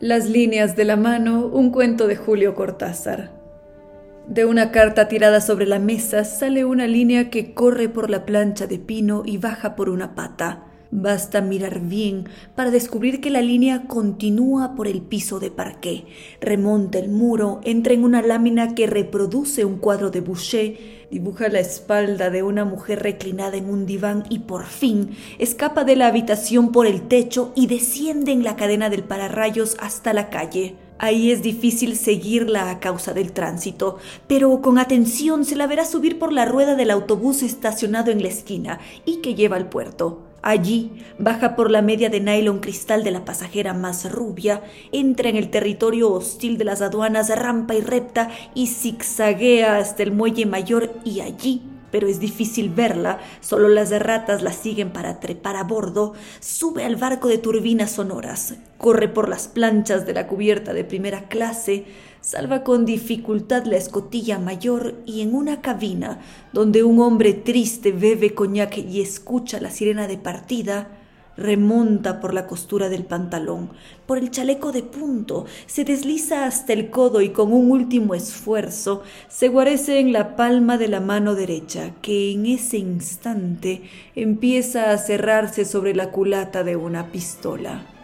Las líneas de la mano, un cuento de Julio Cortázar. De una carta tirada sobre la mesa sale una línea que corre por la plancha de pino y baja por una pata. Basta mirar bien para descubrir que la línea continúa por el piso de parqué, remonta el muro, entra en una lámina que reproduce un cuadro de Boucher, dibuja la espalda de una mujer reclinada en un diván y por fin escapa de la habitación por el techo y desciende en la cadena del pararrayos hasta la calle. Ahí es difícil seguirla a causa del tránsito, pero con atención se la verá subir por la rueda del autobús estacionado en la esquina y que lleva al puerto. Allí baja por la media de nylon cristal de la pasajera más rubia, entra en el territorio hostil de las aduanas rampa y repta y zigzaguea hasta el muelle mayor y allí pero es difícil verla, solo las ratas la siguen para trepar a bordo, sube al barco de turbinas sonoras, corre por las planchas de la cubierta de primera clase, salva con dificultad la escotilla mayor y en una cabina donde un hombre triste bebe coñac y escucha la sirena de partida, remonta por la costura del pantalón, por el chaleco de punto, se desliza hasta el codo y con un último esfuerzo se guarece en la palma de la mano derecha, que en ese instante empieza a cerrarse sobre la culata de una pistola.